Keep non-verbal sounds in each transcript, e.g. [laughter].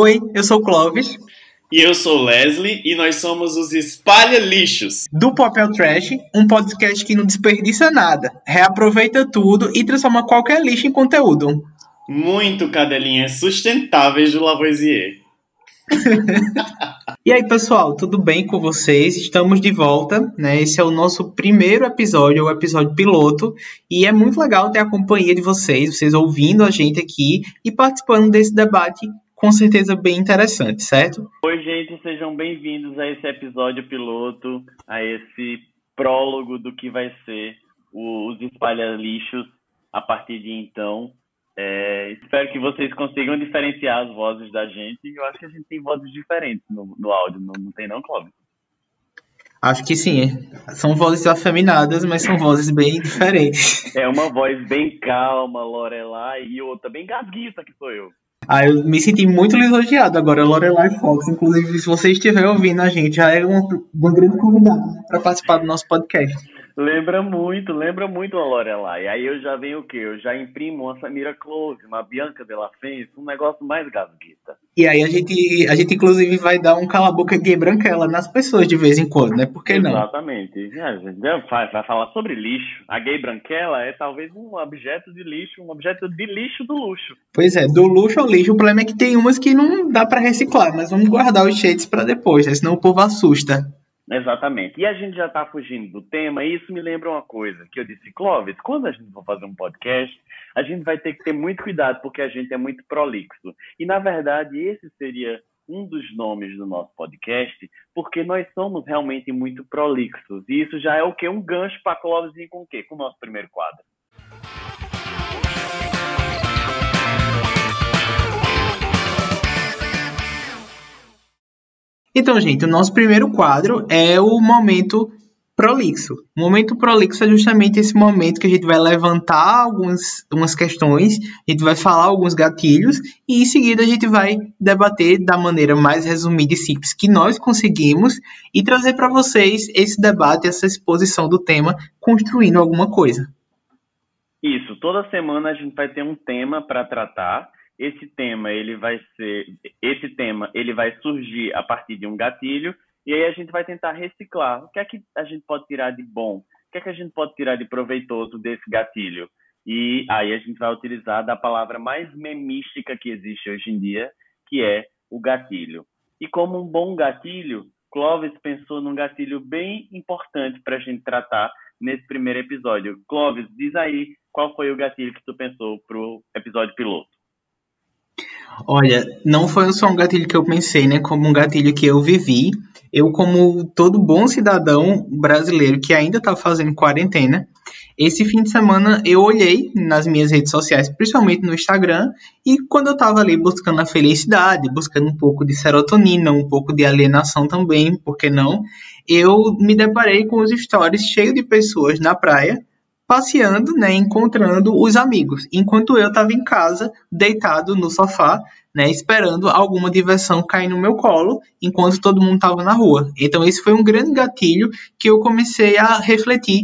Oi, eu sou o Clóvis. E eu sou Leslie e nós somos os Espalha Lixos. Do Papel Trash, um podcast que não desperdiça nada, reaproveita tudo e transforma qualquer lixo em conteúdo. Muito cadelinhas sustentáveis do Lavoisier. [laughs] e aí, pessoal, tudo bem com vocês? Estamos de volta, né? Esse é o nosso primeiro episódio, o episódio piloto, e é muito legal ter a companhia de vocês, vocês ouvindo a gente aqui e participando desse debate com certeza bem interessante, certo? Oi, gente, sejam bem-vindos a esse episódio piloto, a esse prólogo do que vai ser os espalha-lixos a partir de então. É, espero que vocês consigam diferenciar as vozes da gente. Eu acho que a gente tem vozes diferentes no, no áudio, não, não tem não, Cláudio? Acho que sim. São vozes afeminadas, mas são vozes bem diferentes. É uma voz bem calma, Lorelai, e outra bem gasguita que sou eu. Ah, eu me senti muito lisonjeado agora, Lorelai Fox. Inclusive, se você estiver ouvindo a gente, já é uma, uma grande convidada para participar do nosso podcast. Lembra muito, lembra muito a Lorelai. Aí eu já venho o quê? Eu já imprimo uma Samira Close, uma Bianca Della Fence, um negócio mais gasguita. E aí a gente, a gente inclusive vai dar um cala-boca gay branquela nas pessoas de vez em quando, né? Por que não? Exatamente. É, a gente vai, vai falar sobre lixo. A gay branquela é talvez um objeto de lixo, um objeto de lixo do luxo. Pois é, do luxo ao lixo. O problema é que tem umas que não dá para reciclar, mas vamos guardar os shades para depois, né? senão o povo assusta. Exatamente. E a gente já está fugindo do tema, e isso me lembra uma coisa, que eu disse, Clóvis, quando a gente for fazer um podcast, a gente vai ter que ter muito cuidado, porque a gente é muito prolixo. E, na verdade, esse seria um dos nomes do nosso podcast, porque nós somos realmente muito prolixos. E isso já é o quê? Um gancho para Clóvis e com o quê? Com o nosso primeiro quadro. Então, gente, o nosso primeiro quadro é o momento prolixo. O momento prolixo é justamente esse momento que a gente vai levantar algumas, algumas questões, a gente vai falar alguns gatilhos e em seguida a gente vai debater da maneira mais resumida e simples que nós conseguimos e trazer para vocês esse debate, essa exposição do tema, construindo alguma coisa. Isso, toda semana a gente vai ter um tema para tratar esse tema ele vai ser esse tema ele vai surgir a partir de um gatilho e aí a gente vai tentar reciclar. O que é que a gente pode tirar de bom? O que é que a gente pode tirar de proveitoso desse gatilho? E aí a gente vai utilizar da palavra mais memística que existe hoje em dia que é o gatilho. E como um bom gatilho Clovis pensou num gatilho bem importante para a gente tratar nesse primeiro episódio. Clovis diz aí qual foi o gatilho que tu pensou para o episódio piloto Olha, não foi só um gatilho que eu pensei, né? Como um gatilho que eu vivi. Eu, como todo bom cidadão brasileiro que ainda está fazendo quarentena, esse fim de semana eu olhei nas minhas redes sociais, principalmente no Instagram, e quando eu estava ali buscando a felicidade, buscando um pouco de serotonina, um pouco de alienação também, por que não? Eu me deparei com os stories cheios de pessoas na praia passeando, né, encontrando os amigos, enquanto eu estava em casa, deitado no sofá, né, esperando alguma diversão cair no meu colo, enquanto todo mundo estava na rua. Então esse foi um grande gatilho que eu comecei a refletir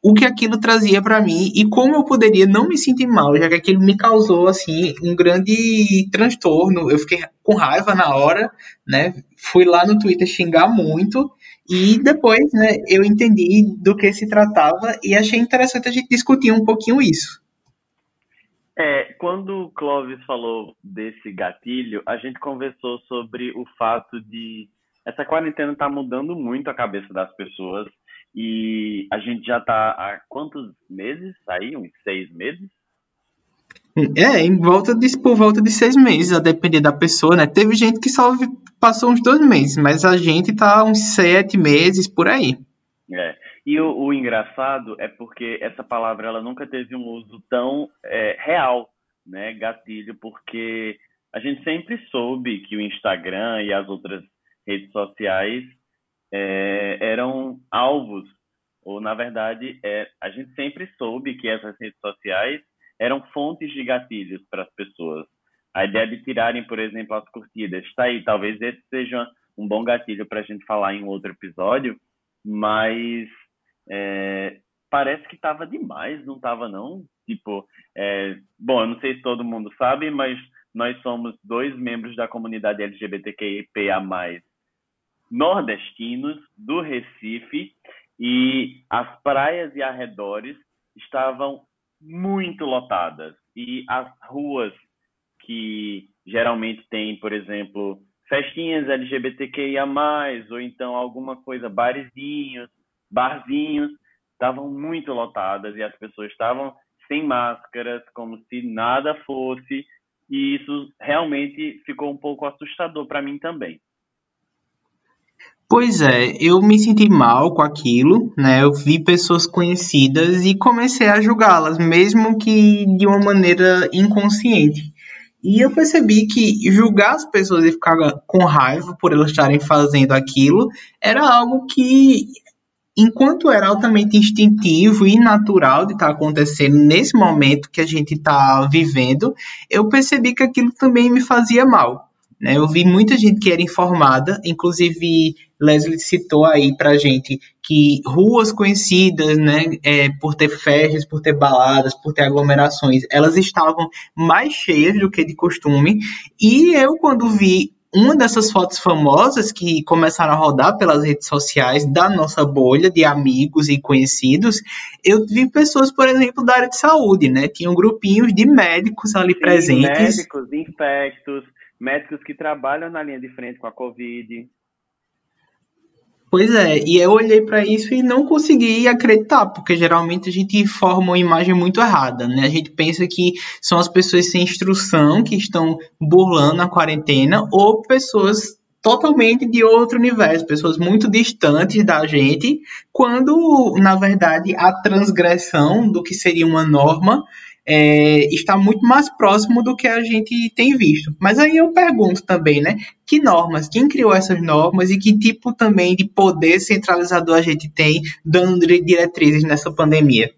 o que aquilo trazia para mim e como eu poderia não me sentir mal, já que aquilo me causou assim um grande transtorno. Eu fiquei com raiva na hora, né? Fui lá no Twitter xingar muito e depois, né, eu entendi do que se tratava e achei interessante a gente discutir um pouquinho isso. É, quando o Clóvis falou desse gatilho, a gente conversou sobre o fato de essa quarentena está mudando muito a cabeça das pessoas e a gente já está há quantos meses aí? Uns seis meses? É, em volta de, por volta de seis meses, a depender da pessoa, né? Teve gente que só passou uns dois meses, mas a gente tá uns sete meses por aí. É. E o, o engraçado é porque essa palavra ela nunca teve um uso tão é, real, né? Gatilho, porque a gente sempre soube que o Instagram e as outras redes sociais é, eram alvos, ou na verdade, é, a gente sempre soube que essas redes sociais eram fontes de gatilhos para as pessoas. A ideia de tirarem, por exemplo, as curtidas, está aí. Talvez esse seja um bom gatilho para a gente falar em outro episódio, mas é, parece que estava demais, não estava não? Tipo, é, bom, eu não sei se todo mundo sabe, mas nós somos dois membros da comunidade LGBTQIA+, nordestinos, do Recife, e as praias e arredores estavam muito lotadas. E as ruas que geralmente tem, por exemplo, festinhas LGBTQIA+, ou então alguma coisa, barezinhos, barzinhos, estavam muito lotadas e as pessoas estavam sem máscaras, como se nada fosse, e isso realmente ficou um pouco assustador para mim também. Pois é, eu me senti mal com aquilo, né? Eu vi pessoas conhecidas e comecei a julgá-las, mesmo que de uma maneira inconsciente. E eu percebi que julgar as pessoas e ficar com raiva por elas estarem fazendo aquilo era algo que, enquanto era altamente instintivo e natural de estar acontecendo nesse momento que a gente está vivendo, eu percebi que aquilo também me fazia mal. Né? Eu vi muita gente que era informada, inclusive Leslie citou aí pra gente que ruas conhecidas, né, é, por ter festas, por ter baladas, por ter aglomerações, elas estavam mais cheias do que de costume. E eu, quando vi uma dessas fotos famosas que começaram a rodar pelas redes sociais da nossa bolha de amigos e conhecidos, eu vi pessoas, por exemplo, da área de saúde, né? Tinham grupinhos de médicos ali Sim, presentes. Médicos, infectos, médicos que trabalham na linha de frente com a Covid. Pois é, e eu olhei para isso e não consegui acreditar, porque geralmente a gente forma uma imagem muito errada, né? A gente pensa que são as pessoas sem instrução que estão burlando a quarentena ou pessoas totalmente de outro universo, pessoas muito distantes da gente, quando na verdade a transgressão do que seria uma norma é, está muito mais próximo do que a gente tem visto. Mas aí eu pergunto também, né? Que normas? Quem criou essas normas e que tipo também de poder centralizador a gente tem dando diretrizes nessa pandemia?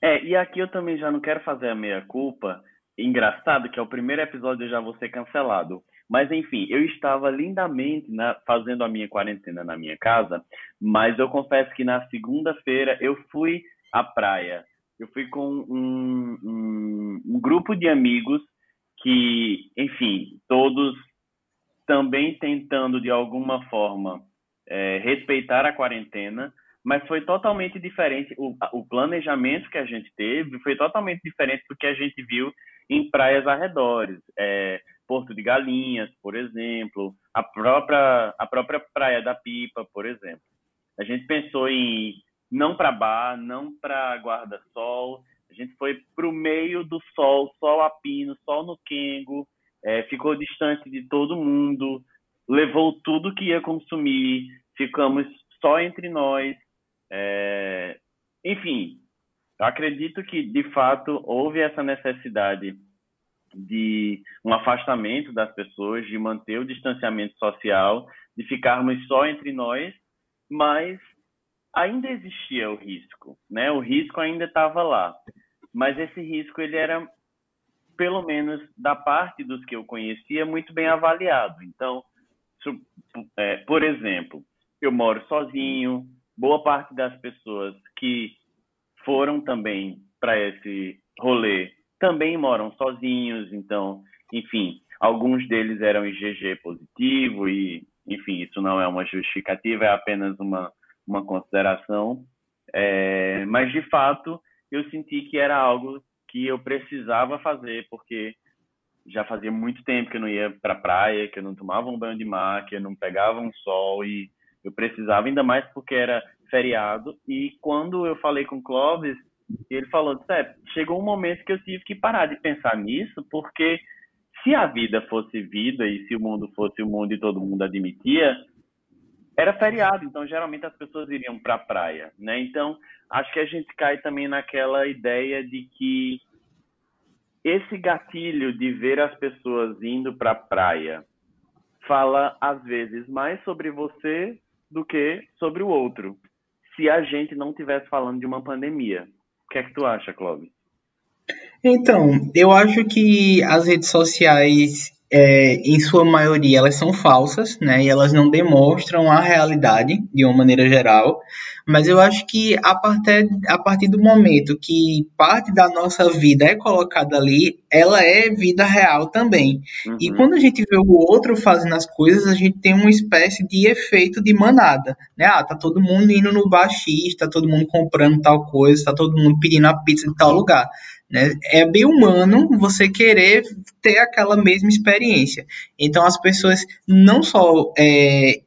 É, e aqui eu também já não quero fazer a meia-culpa. Engraçado que é o primeiro episódio eu já vou ser cancelado. Mas enfim, eu estava lindamente na, fazendo a minha quarentena na minha casa, mas eu confesso que na segunda-feira eu fui à praia eu fui com um, um, um grupo de amigos que, enfim, todos também tentando de alguma forma é, respeitar a quarentena, mas foi totalmente diferente. O, o, planejamento que a gente teve foi totalmente diferente do que a gente viu em praias arredores. É, Porto de Galinhas, por exemplo, a própria, a própria Praia da Pipa, por exemplo. A gente pensou em não para bar, não para guarda-sol. A gente foi para o meio do sol, sol a pino, sol no quengo, é, ficou distante de todo mundo, levou tudo que ia consumir, ficamos só entre nós. É, enfim, acredito que, de fato, houve essa necessidade de um afastamento das pessoas, de manter o distanciamento social, de ficarmos só entre nós, mas ainda existia o risco, né? O risco ainda estava lá, mas esse risco ele era, pelo menos da parte dos que eu conhecia, muito bem avaliado. Então, é, por exemplo, eu moro sozinho, boa parte das pessoas que foram também para esse rolê também moram sozinhos, então, enfim, alguns deles eram IgG positivo e, enfim, isso não é uma justificativa, é apenas uma uma consideração, é, mas de fato eu senti que era algo que eu precisava fazer, porque já fazia muito tempo que eu não ia para praia, que eu não tomava um banho de mar, que eu não pegava um sol e eu precisava ainda mais porque era feriado. E quando eu falei com o Clóvis, ele falou: Sé, chegou um momento que eu tive que parar de pensar nisso, porque se a vida fosse vida e se o mundo fosse o mundo e todo mundo admitia, era feriado, então geralmente as pessoas iriam para a praia, né? Então, acho que a gente cai também naquela ideia de que esse gatilho de ver as pessoas indo para a praia fala às vezes mais sobre você do que sobre o outro. Se a gente não tivesse falando de uma pandemia. O que é que tu acha, Clóvis? Então, eu acho que as redes sociais é, em sua maioria, elas são falsas, né? E elas não demonstram a realidade de uma maneira geral. Mas eu acho que a partir, a partir do momento que parte da nossa vida é colocada ali, ela é vida real também. Uhum. E quando a gente vê o outro fazendo as coisas, a gente tem uma espécie de efeito de manada. Né? Ah, tá todo mundo indo no baixista, tá todo mundo comprando tal coisa, tá todo mundo pedindo a pizza de tal lugar. Né? É bem humano você querer ter aquela mesma experiência. Então as pessoas não só é,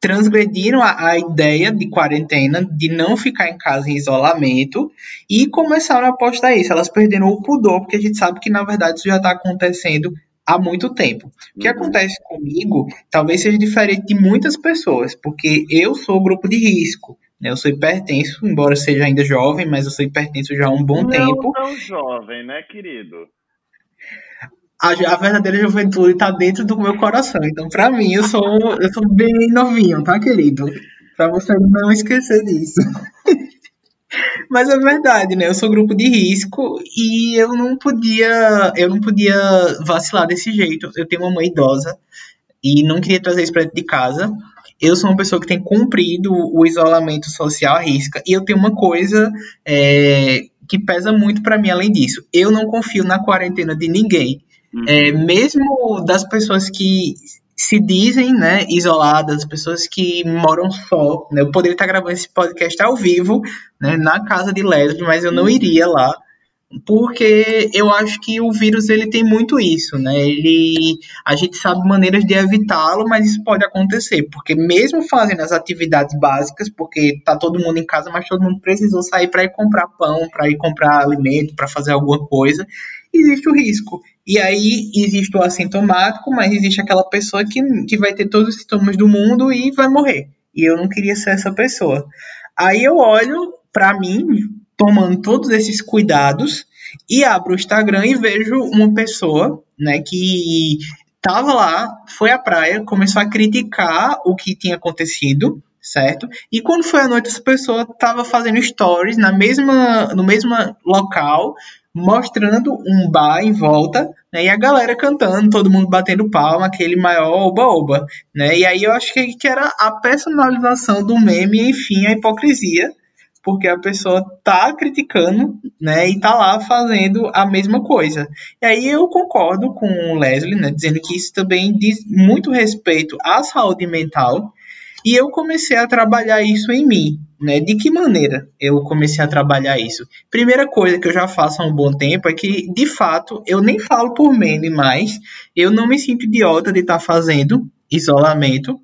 transgrediram a, a, ideia de quarentena, de não ficar em casa em isolamento, e começaram a apostar isso. Elas perderam o pudor, porque a gente sabe que na verdade isso já está acontecendo há muito tempo. O que uhum. acontece comigo talvez seja diferente de muitas pessoas, porque eu sou grupo de risco. Eu sou hipertenso, embora seja ainda jovem, mas eu sou hipertenso já há um bom não tempo. Não tão jovem, né, querido? A, a verdadeira juventude está dentro do meu coração. Então, para mim, eu sou, eu sou bem novinho, tá, querido? Para você não esquecer disso. [laughs] Mas é verdade, né? Eu sou grupo de risco e eu não podia, eu não podia vacilar desse jeito. Eu tenho uma mãe idosa e não queria trazer isso para dentro de casa eu sou uma pessoa que tem cumprido o isolamento social à risca. E eu tenho uma coisa é, que pesa muito para mim além disso. Eu não confio na quarentena de ninguém. Uhum. É, mesmo das pessoas que se dizem né, isoladas, pessoas que moram só. Né? Eu poderia estar gravando esse podcast ao vivo né, na casa de Leslie, mas eu não uhum. iria lá porque eu acho que o vírus ele tem muito isso, né? Ele, a gente sabe maneiras de evitá-lo, mas isso pode acontecer, porque mesmo fazendo as atividades básicas, porque tá todo mundo em casa, mas todo mundo precisou sair para ir comprar pão, para ir comprar alimento, para fazer alguma coisa, existe o risco. E aí existe o assintomático, mas existe aquela pessoa que, que vai ter todos os sintomas do mundo e vai morrer. E eu não queria ser essa pessoa. Aí eu olho para mim, tomando todos esses cuidados e abro o Instagram e vejo uma pessoa, né, que estava lá, foi à praia, começou a criticar o que tinha acontecido, certo? E quando foi à noite, essa pessoa estava fazendo stories na mesma, no mesmo local, mostrando um bar em volta, né, e a galera cantando, todo mundo batendo palma, aquele maior oba-oba, né? E aí eu acho que, que era a personalização do meme, enfim, a hipocrisia, porque a pessoa tá criticando, né, e tá lá fazendo a mesma coisa. E aí eu concordo com o Leslie, né, dizendo que isso também diz muito respeito à saúde mental, e eu comecei a trabalhar isso em mim, né? De que maneira eu comecei a trabalhar isso? Primeira coisa que eu já faço há um bom tempo é que, de fato, eu nem falo por meme mais, eu não me sinto idiota de estar tá fazendo isolamento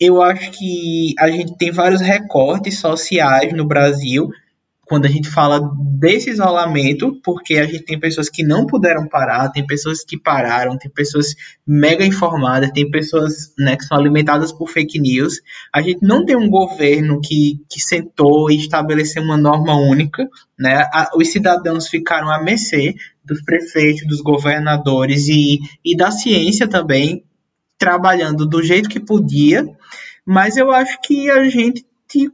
eu acho que a gente tem vários recortes sociais no Brasil quando a gente fala desse isolamento, porque a gente tem pessoas que não puderam parar, tem pessoas que pararam, tem pessoas mega informadas, tem pessoas né, que são alimentadas por fake news. A gente não tem um governo que, que sentou e estabeleceu uma norma única, né? A, os cidadãos ficaram à mercê dos prefeitos, dos governadores e, e da ciência também, trabalhando do jeito que podia, mas eu acho que a gente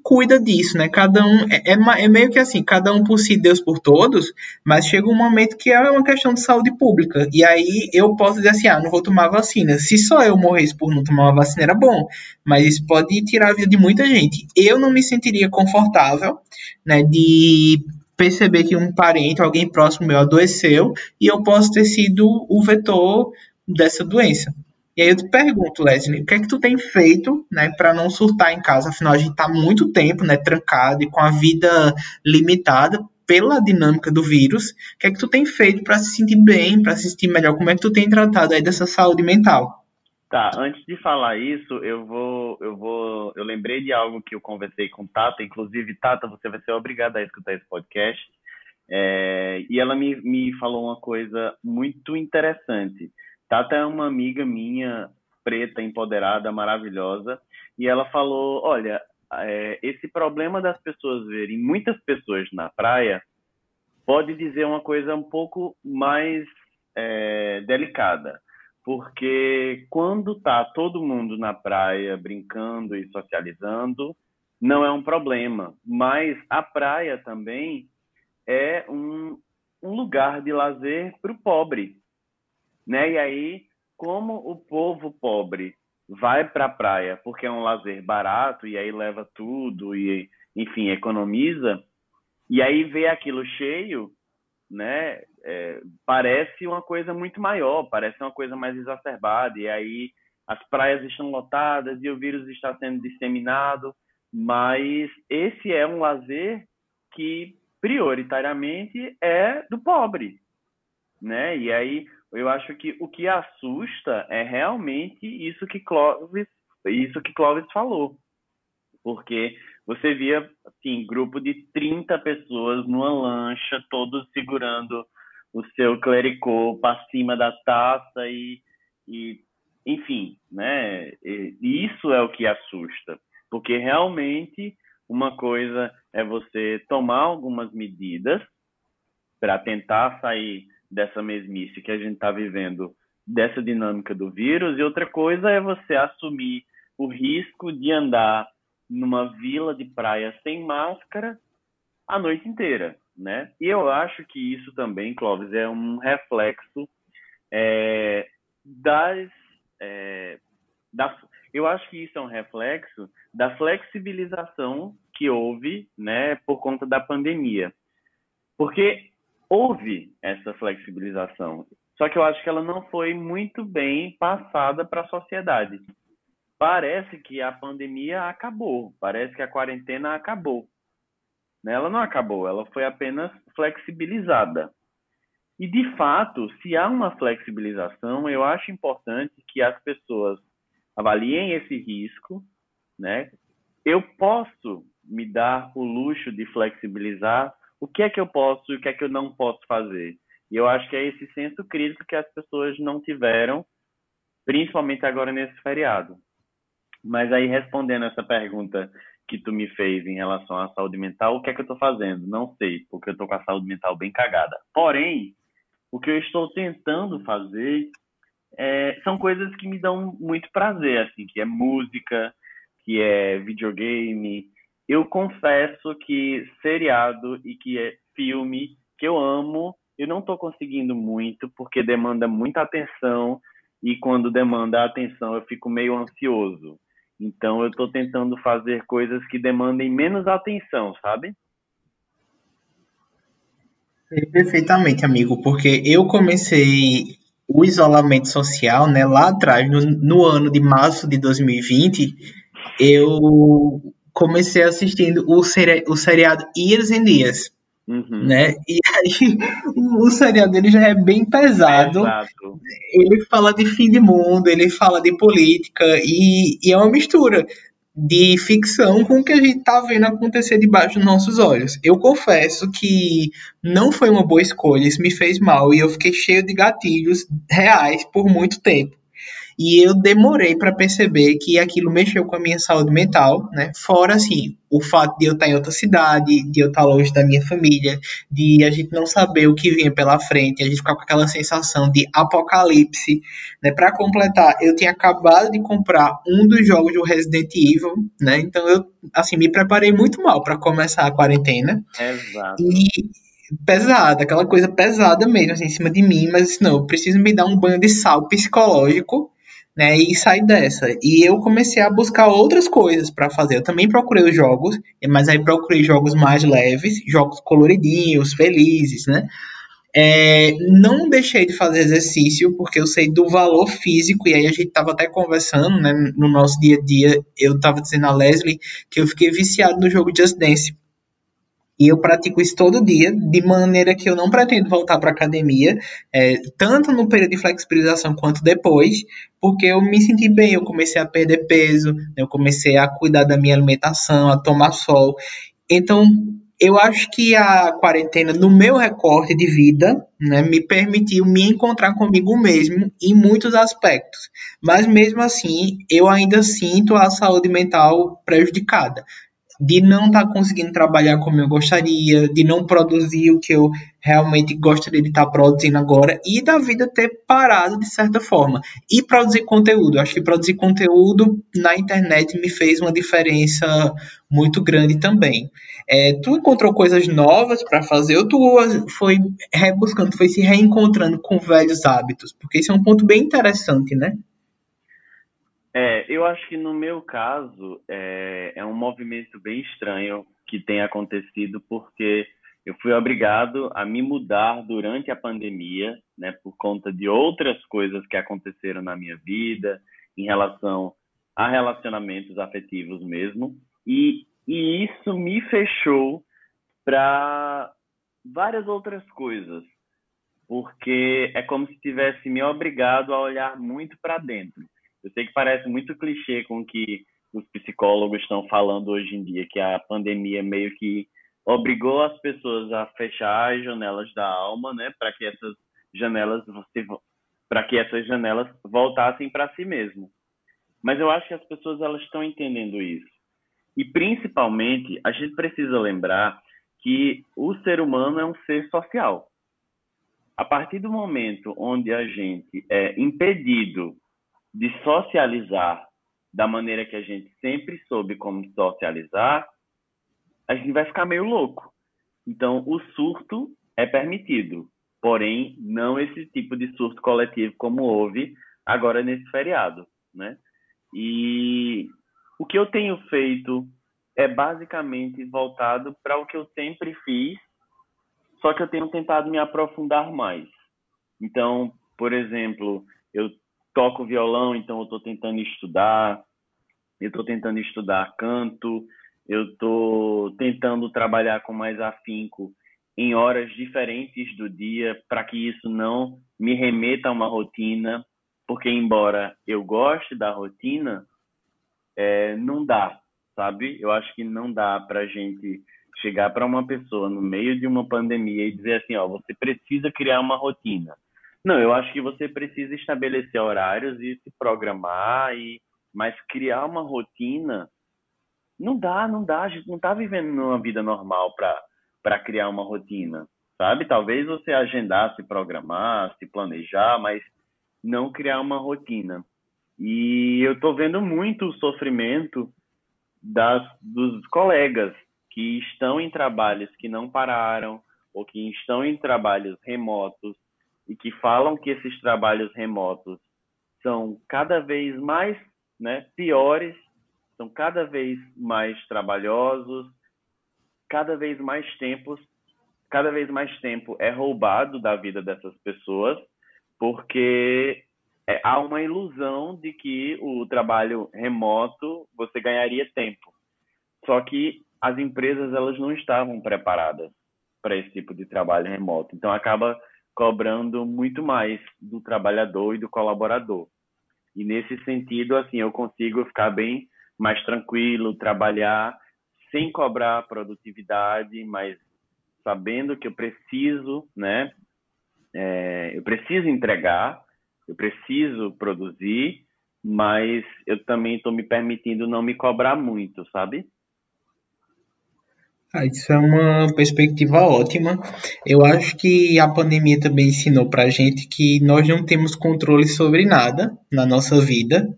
cuida disso, né? Cada um é, é, é, meio que assim, cada um por si, Deus por todos, mas chega um momento que é uma questão de saúde pública. E aí eu posso dizer assim, ah, não vou tomar vacina. Se só eu morresse por não tomar uma vacina era bom, mas isso pode tirar a vida de muita gente. Eu não me sentiria confortável, né, de perceber que um parente, alguém próximo meu adoeceu e eu posso ter sido o vetor dessa doença. E aí eu te pergunto, Leslie, o que é que tu tem feito, né, para não surtar em casa? Afinal, a gente está muito tempo, né, trancado e com a vida limitada pela dinâmica do vírus. O que é que tu tem feito para se sentir bem, para se sentir melhor? Como é que tu tem tratado aí dessa saúde mental? Tá, antes de falar isso, eu vou, eu vou, eu lembrei de algo que eu conversei com Tata, inclusive Tata, você vai ser obrigada a escutar esse podcast. É, e ela me, me falou uma coisa muito interessante. Tata é uma amiga minha, preta, empoderada, maravilhosa, e ela falou: olha, é, esse problema das pessoas verem muitas pessoas na praia pode dizer uma coisa um pouco mais é, delicada, porque quando tá todo mundo na praia brincando e socializando, não é um problema, mas a praia também é um, um lugar de lazer para o pobre, né? E aí como o povo pobre vai para a praia porque é um lazer barato e aí leva tudo e enfim economiza e aí vê aquilo cheio né é, parece uma coisa muito maior parece uma coisa mais exacerbada e aí as praias estão lotadas e o vírus está sendo disseminado mas esse é um lazer que prioritariamente é do pobre né e aí eu acho que o que assusta é realmente isso que Clóvis, isso que Clóvis falou. Porque você via, assim, grupo de 30 pessoas numa lancha, todos segurando o seu clericô para cima da taça e, e enfim, né? E isso é o que assusta. Porque realmente uma coisa é você tomar algumas medidas para tentar sair dessa mesmice que a gente está vivendo, dessa dinâmica do vírus, e outra coisa é você assumir o risco de andar numa vila de praia sem máscara a noite inteira, né? E eu acho que isso também, Clóvis, é um reflexo é, das, é, da, eu acho que isso é um reflexo da flexibilização que houve, né, por conta da pandemia, porque houve essa flexibilização, só que eu acho que ela não foi muito bem passada para a sociedade. Parece que a pandemia acabou, parece que a quarentena acabou. Né? Ela não acabou, ela foi apenas flexibilizada. E, de fato, se há uma flexibilização, eu acho importante que as pessoas avaliem esse risco. Né? Eu posso me dar o luxo de flexibilizar o que é que eu posso e o que é que eu não posso fazer. E eu acho que é esse senso crítico que as pessoas não tiveram, principalmente agora nesse feriado. Mas aí, respondendo essa pergunta que tu me fez em relação à saúde mental, o que é que eu estou fazendo? Não sei, porque eu estou com a saúde mental bem cagada. Porém, o que eu estou tentando fazer é, são coisas que me dão muito prazer, assim, que é música, que é videogame, eu confesso que seriado e que é filme que eu amo, eu não estou conseguindo muito porque demanda muita atenção e quando demanda atenção eu fico meio ansioso. Então eu estou tentando fazer coisas que demandem menos atenção, sabe? Perfeitamente, amigo, porque eu comecei o isolamento social, né, lá atrás, no, no ano de março de 2020, eu comecei assistindo o, seri o seriado Years and Years. Uhum. Né? E aí o, o seriado ele já é bem pesado. ele fala de fim de mundo, ele fala de política e, e é uma mistura de ficção com o que a gente tá vendo acontecer debaixo dos nossos olhos. Eu confesso que não foi uma boa escolha, isso me fez mal e eu fiquei cheio de gatilhos reais por muito tempo. E eu demorei para perceber que aquilo mexeu com a minha saúde mental, né? Fora, assim, o fato de eu estar em outra cidade, de eu estar longe da minha família, de a gente não saber o que vinha pela frente, a gente ficar com aquela sensação de apocalipse, né? Para completar, eu tinha acabado de comprar um dos jogos do Resident Evil, né? Então eu, assim, me preparei muito mal para começar a quarentena. Exato. E pesada, aquela coisa pesada mesmo, assim, em cima de mim, mas não, eu preciso me dar um banho de sal psicológico né, e sair dessa. E eu comecei a buscar outras coisas para fazer. Eu também procurei os jogos, mas aí procurei jogos mais leves, jogos coloridinhos, felizes, né? É, não deixei de fazer exercício porque eu sei do valor físico e aí a gente tava até conversando, né, no nosso dia a dia. Eu tava dizendo a Leslie que eu fiquei viciado no jogo Just Dance. E eu pratico isso todo dia, de maneira que eu não pretendo voltar para academia, é, tanto no período de flexibilização quanto depois, porque eu me senti bem, eu comecei a perder peso, eu comecei a cuidar da minha alimentação, a tomar sol. Então, eu acho que a quarentena, no meu recorte de vida, né, me permitiu me encontrar comigo mesmo em muitos aspectos. Mas mesmo assim, eu ainda sinto a saúde mental prejudicada de não estar tá conseguindo trabalhar como eu gostaria, de não produzir o que eu realmente gostaria de estar produzindo agora e da vida ter parado de certa forma. E produzir conteúdo. Acho que produzir conteúdo na internet me fez uma diferença muito grande também. É, tu encontrou coisas novas para fazer ou tu foi rebuscando, foi se reencontrando com velhos hábitos? Porque isso é um ponto bem interessante, né? É, eu acho que no meu caso é, é um movimento bem estranho que tem acontecido porque eu fui obrigado a me mudar durante a pandemia, né, por conta de outras coisas que aconteceram na minha vida, em relação a relacionamentos afetivos mesmo, e, e isso me fechou para várias outras coisas, porque é como se tivesse me obrigado a olhar muito para dentro. Eu sei que parece muito clichê com o que os psicólogos estão falando hoje em dia, que a pandemia meio que obrigou as pessoas a fechar as janelas da alma, né, para que essas janelas para que essas janelas voltassem para si mesmo. Mas eu acho que as pessoas elas estão entendendo isso. E principalmente, a gente precisa lembrar que o ser humano é um ser social. A partir do momento onde a gente é impedido de socializar da maneira que a gente sempre soube como socializar, a gente vai ficar meio louco. Então, o surto é permitido, porém, não esse tipo de surto coletivo como houve agora nesse feriado, né? E o que eu tenho feito é basicamente voltado para o que eu sempre fiz, só que eu tenho tentado me aprofundar mais. Então, por exemplo, eu toco violão, então eu estou tentando estudar, eu estou tentando estudar canto, eu estou tentando trabalhar com mais afinco em horas diferentes do dia para que isso não me remeta a uma rotina, porque embora eu goste da rotina, é, não dá, sabe? Eu acho que não dá para gente chegar para uma pessoa no meio de uma pandemia e dizer assim, ó, você precisa criar uma rotina. Não, eu acho que você precisa estabelecer horários e se programar e mas criar uma rotina não dá, não dá. A gente não está vivendo numa vida normal para criar uma rotina, sabe? Talvez você agendar, se programar, se planejar, mas não criar uma rotina. E eu estou vendo muito o sofrimento das, dos colegas que estão em trabalhos que não pararam ou que estão em trabalhos remotos e que falam que esses trabalhos remotos são cada vez mais né, piores são cada vez mais trabalhosos, cada vez mais tempos, cada vez mais tempo é roubado da vida dessas pessoas, porque é, há uma ilusão de que o trabalho remoto você ganharia tempo. Só que as empresas elas não estavam preparadas para esse tipo de trabalho remoto. Então acaba cobrando muito mais do trabalhador e do colaborador. E nesse sentido, assim, eu consigo ficar bem mais tranquilo, trabalhar sem cobrar produtividade, mas sabendo que eu preciso, né? É, eu preciso entregar, eu preciso produzir, mas eu também estou me permitindo não me cobrar muito, sabe? Ah, isso é uma perspectiva ótima. Eu acho que a pandemia também ensinou para a gente que nós não temos controle sobre nada na nossa vida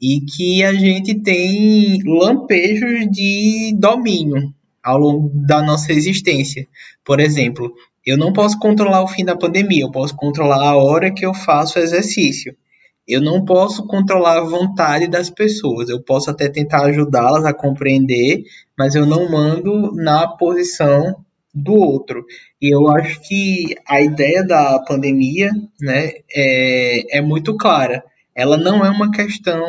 e que a gente tem lampejos de domínio ao longo da nossa existência. Por exemplo, eu não posso controlar o fim da pandemia, eu posso controlar a hora que eu faço exercício. Eu não posso controlar a vontade das pessoas. Eu posso até tentar ajudá-las a compreender, mas eu não mando na posição do outro. E eu acho que a ideia da pandemia né, é, é muito clara ela não é uma questão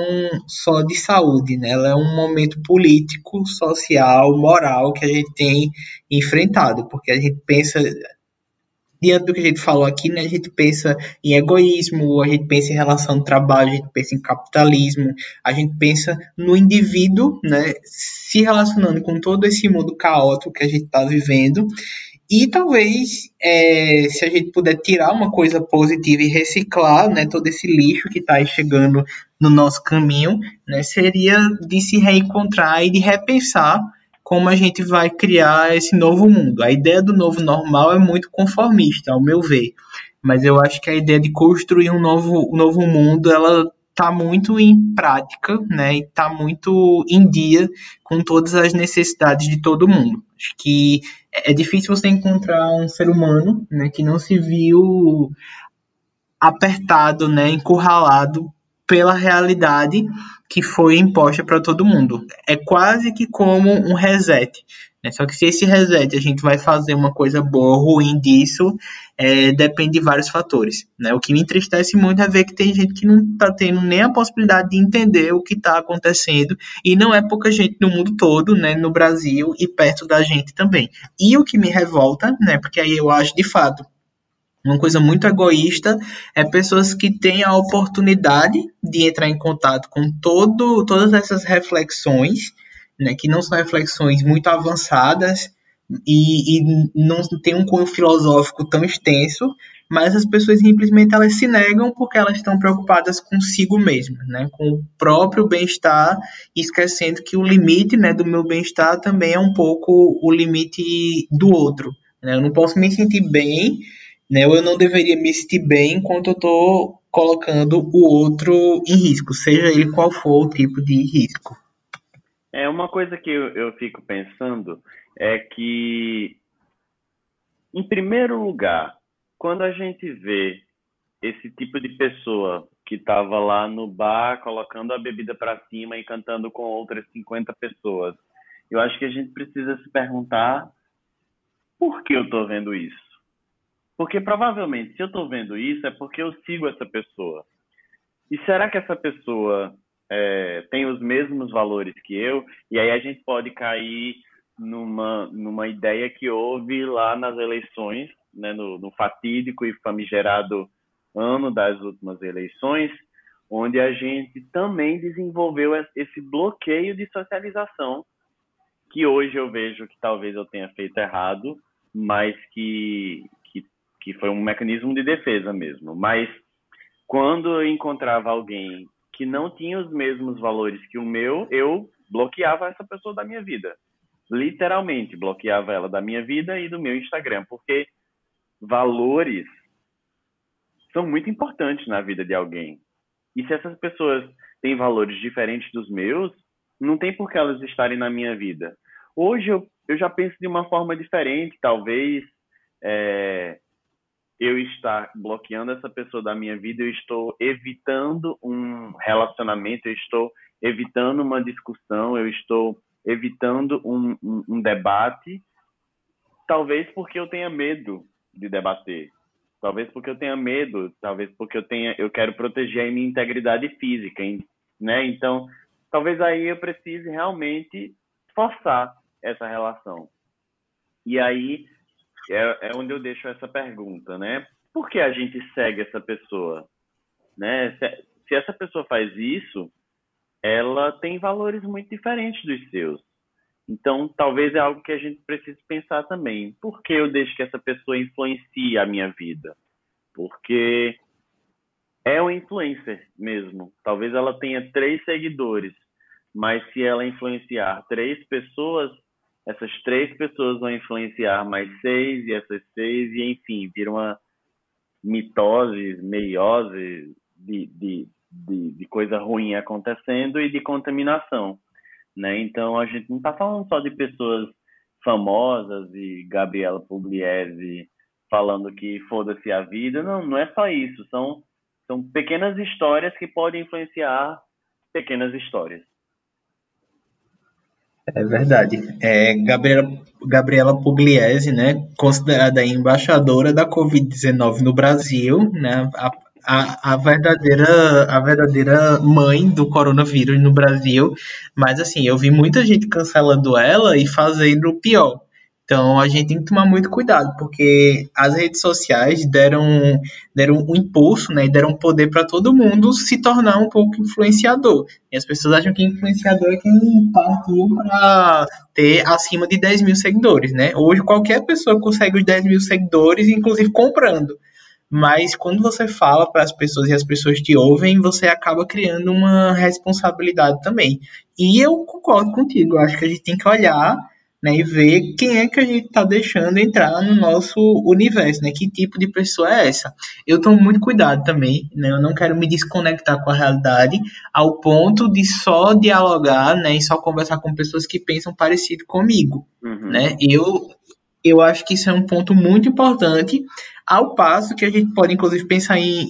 só de saúde, né? Ela é um momento político, social, moral que a gente tem enfrentado, porque a gente pensa diante do que a gente falou aqui, né, a gente pensa em egoísmo, a gente pensa em relação de trabalho, a gente pensa em capitalismo, a gente pensa no indivíduo, né, se relacionando com todo esse mundo caótico que a gente está vivendo. E talvez, é, se a gente puder tirar uma coisa positiva e reciclar né, todo esse lixo que está chegando no nosso caminho, né, seria de se reencontrar e de repensar como a gente vai criar esse novo mundo. A ideia do novo normal é muito conformista, ao meu ver. Mas eu acho que a ideia de construir um novo, um novo mundo, ela está muito em prática, né? E está muito em dia com todas as necessidades de todo mundo. Acho que é difícil você encontrar um ser humano, né, que não se viu apertado, né, encurralado pela realidade que foi imposta para todo mundo. É quase que como um reset. Né? Só que se esse reset a gente vai fazer uma coisa boa ou ruim disso, é, depende de vários fatores. Né? O que me entristece muito é ver que tem gente que não está tendo nem a possibilidade de entender o que está acontecendo, e não é pouca gente no mundo todo, né, no Brasil e perto da gente também. E o que me revolta, né, porque aí eu acho de fato uma coisa muito egoísta é pessoas que têm a oportunidade de entrar em contato com todo, todas essas reflexões, né, que não são reflexões muito avançadas e, e não tem um cunho filosófico tão extenso, mas as pessoas simplesmente elas se negam porque elas estão preocupadas consigo mesmas, né, com o próprio bem-estar, esquecendo que o limite né, do meu bem-estar também é um pouco o limite do outro. Né? Eu não posso me sentir bem né? Eu não deveria me sentir bem enquanto eu estou colocando o outro em risco, seja ele qual for o tipo de risco. É uma coisa que eu, eu fico pensando é que, em primeiro lugar, quando a gente vê esse tipo de pessoa que estava lá no bar colocando a bebida para cima e cantando com outras 50 pessoas, eu acho que a gente precisa se perguntar por que eu estou vendo isso. Porque provavelmente, se eu estou vendo isso, é porque eu sigo essa pessoa. E será que essa pessoa é, tem os mesmos valores que eu? E aí a gente pode cair numa, numa ideia que houve lá nas eleições, né, no, no fatídico e famigerado ano das últimas eleições, onde a gente também desenvolveu esse bloqueio de socialização, que hoje eu vejo que talvez eu tenha feito errado, mas que, que foi um mecanismo de defesa mesmo. Mas quando eu encontrava alguém que não tinha os mesmos valores que o meu, eu bloqueava essa pessoa da minha vida. Literalmente, bloqueava ela da minha vida e do meu Instagram, porque valores são muito importantes na vida de alguém. E se essas pessoas têm valores diferentes dos meus, não tem por que elas estarem na minha vida. Hoje eu, eu já penso de uma forma diferente, talvez é, eu estar bloqueando essa pessoa da minha vida, eu estou evitando um relacionamento, eu estou evitando uma discussão, eu estou evitando um, um, um debate, talvez porque eu tenha medo de debater, talvez porque eu tenha medo, talvez porque eu tenha, eu quero proteger a minha integridade física, né? Então, talvez aí eu precise realmente forçar essa relação. E aí é, é onde eu deixo essa pergunta, né? Por que a gente segue essa pessoa? Né? Se, se essa pessoa faz isso, ela tem valores muito diferentes dos seus. Então, talvez é algo que a gente precise pensar também. Por que eu deixo que essa pessoa influencie a minha vida? Porque é um influencer mesmo. Talvez ela tenha três seguidores, mas se ela influenciar três pessoas, essas três pessoas vão influenciar mais seis, e essas seis, e enfim, vira uma mitose, meiose de, de, de, de coisa ruim acontecendo e de contaminação. Né? Então, a gente não está falando só de pessoas famosas e Gabriela Pugliese falando que foda-se a vida. Não, não é só isso. São, são pequenas histórias que podem influenciar pequenas histórias. É verdade. É, Gabriela, Gabriela Pugliese, né, considerada embaixadora da Covid-19 no Brasil, né, a, a, a, verdadeira, a verdadeira mãe do coronavírus no Brasil. Mas, assim, eu vi muita gente cancelando ela e fazendo o pior. Então a gente tem que tomar muito cuidado, porque as redes sociais deram, deram um impulso, né, deram poder para todo mundo se tornar um pouco influenciador. E as pessoas acham que influenciador é quem partiu para ter acima de 10 mil seguidores, né? Hoje qualquer pessoa consegue os 10 mil seguidores, inclusive comprando. Mas quando você fala para as pessoas e as pessoas te ouvem, você acaba criando uma responsabilidade também. E eu concordo contigo, acho que a gente tem que olhar né, e ver quem é que a gente está deixando entrar no nosso universo, né? Que tipo de pessoa é essa? Eu tomo muito cuidado também, né? Eu não quero me desconectar com a realidade ao ponto de só dialogar, né? E só conversar com pessoas que pensam parecido comigo, uhum. né? Eu eu acho que isso é um ponto muito importante, ao passo que a gente pode inclusive pensar em,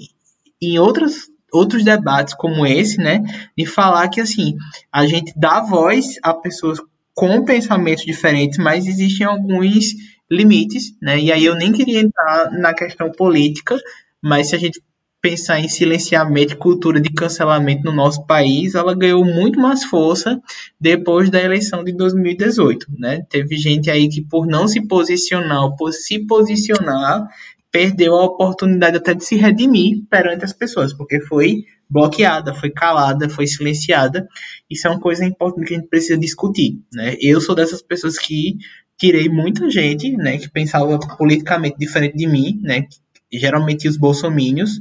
em outras outros debates como esse, né, de falar que assim a gente dá voz a pessoas com pensamentos diferentes, mas existem alguns limites, né? E aí eu nem queria entrar na questão política, mas se a gente pensar em silenciamento e cultura de cancelamento no nosso país, ela ganhou muito mais força depois da eleição de 2018, né? Teve gente aí que por não se posicionar, por se posicionar, perdeu a oportunidade até de se redimir perante as pessoas, porque foi bloqueada, foi calada, foi silenciada. Isso é uma coisa importante que a gente precisa discutir, né? Eu sou dessas pessoas que tirei muita gente, né, que pensava politicamente diferente de mim, né? Geralmente os bolsomínios,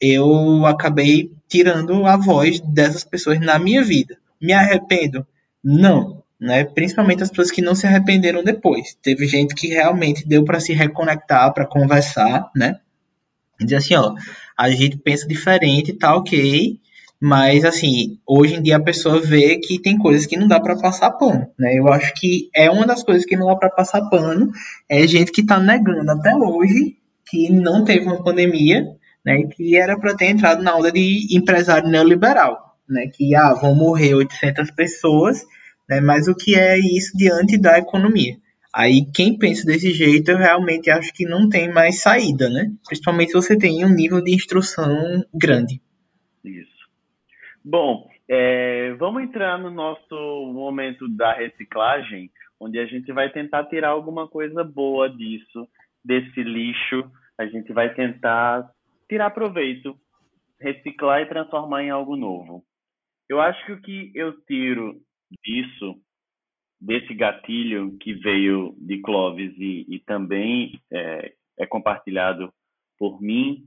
eu acabei tirando a voz dessas pessoas na minha vida. Me arrependo? Não, né? Principalmente as pessoas que não se arrependeram depois. Teve gente que realmente deu para se reconectar, para conversar, né? E dizer assim, ó, a gente pensa diferente, tá ok, mas assim, hoje em dia a pessoa vê que tem coisas que não dá para passar pano, né? Eu acho que é uma das coisas que não dá para passar pano, é gente que tá negando até hoje que não teve uma pandemia, né? Que era para ter entrado na onda de empresário neoliberal, né? Que ah, vão morrer 800 pessoas né? Mas o que é isso diante da economia? Aí quem pensa desse jeito, eu realmente acho que não tem mais saída, né? Principalmente se você tem um nível de instrução grande. Isso. Bom, é, vamos entrar no nosso momento da reciclagem, onde a gente vai tentar tirar alguma coisa boa disso, desse lixo. A gente vai tentar tirar proveito, reciclar e transformar em algo novo. Eu acho que o que eu tiro disso, desse gatilho que veio de Clóvis e, e também é, é compartilhado por mim,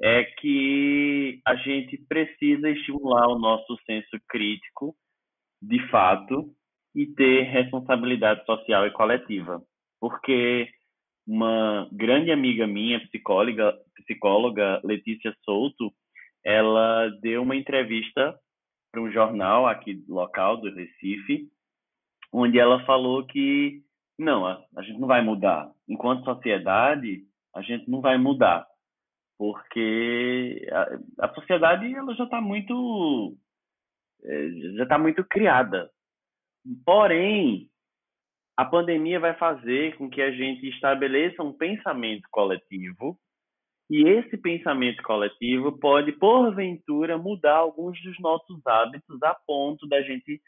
é que a gente precisa estimular o nosso senso crítico, de fato, e ter responsabilidade social e coletiva. Porque uma grande amiga minha, psicóloga, psicóloga Letícia Souto, ela deu uma entrevista para um jornal aqui local do Recife, onde ela falou que não, a, a gente não vai mudar. Enquanto sociedade, a gente não vai mudar, porque a, a sociedade ela já está muito é, já está muito criada. Porém, a pandemia vai fazer com que a gente estabeleça um pensamento coletivo e esse pensamento coletivo pode, porventura, mudar alguns dos nossos hábitos a ponto da gente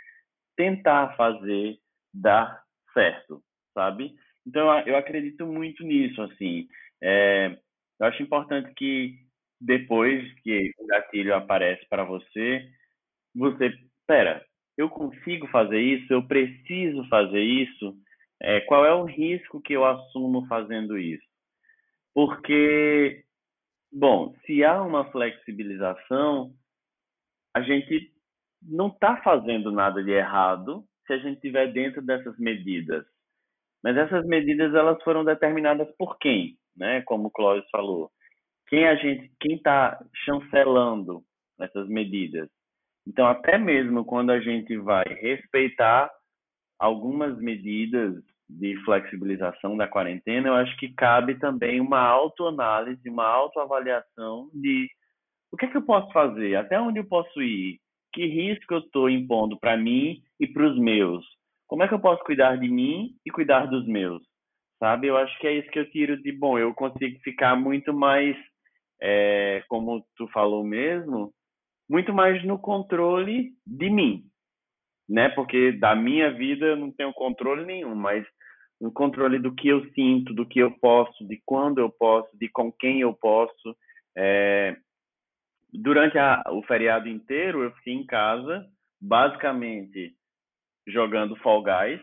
tentar fazer dar certo, sabe? Então, eu acredito muito nisso, assim. É, eu acho importante que depois que o gatilho aparece para você, você, espera, eu consigo fazer isso? Eu preciso fazer isso? É, qual é o risco que eu assumo fazendo isso? Porque Bom, se há uma flexibilização, a gente não está fazendo nada de errado se a gente estiver dentro dessas medidas. Mas essas medidas elas foram determinadas por quem, né? Como o Clóvis falou, quem a gente, quem está chancelando essas medidas. Então, até mesmo quando a gente vai respeitar algumas medidas de flexibilização da quarentena, eu acho que cabe também uma autoanálise, uma autoavaliação de o que é que eu posso fazer, até onde eu posso ir, que risco eu estou impondo para mim e para os meus, como é que eu posso cuidar de mim e cuidar dos meus, sabe? Eu acho que é isso que eu tiro de bom, eu consigo ficar muito mais, é, como tu falou mesmo, muito mais no controle de mim, né? Porque da minha vida eu não tenho controle nenhum, mas no controle do que eu sinto, do que eu posso, de quando eu posso, de com quem eu posso. É... Durante a, o feriado inteiro, eu fiquei em casa, basicamente jogando Fall Guys,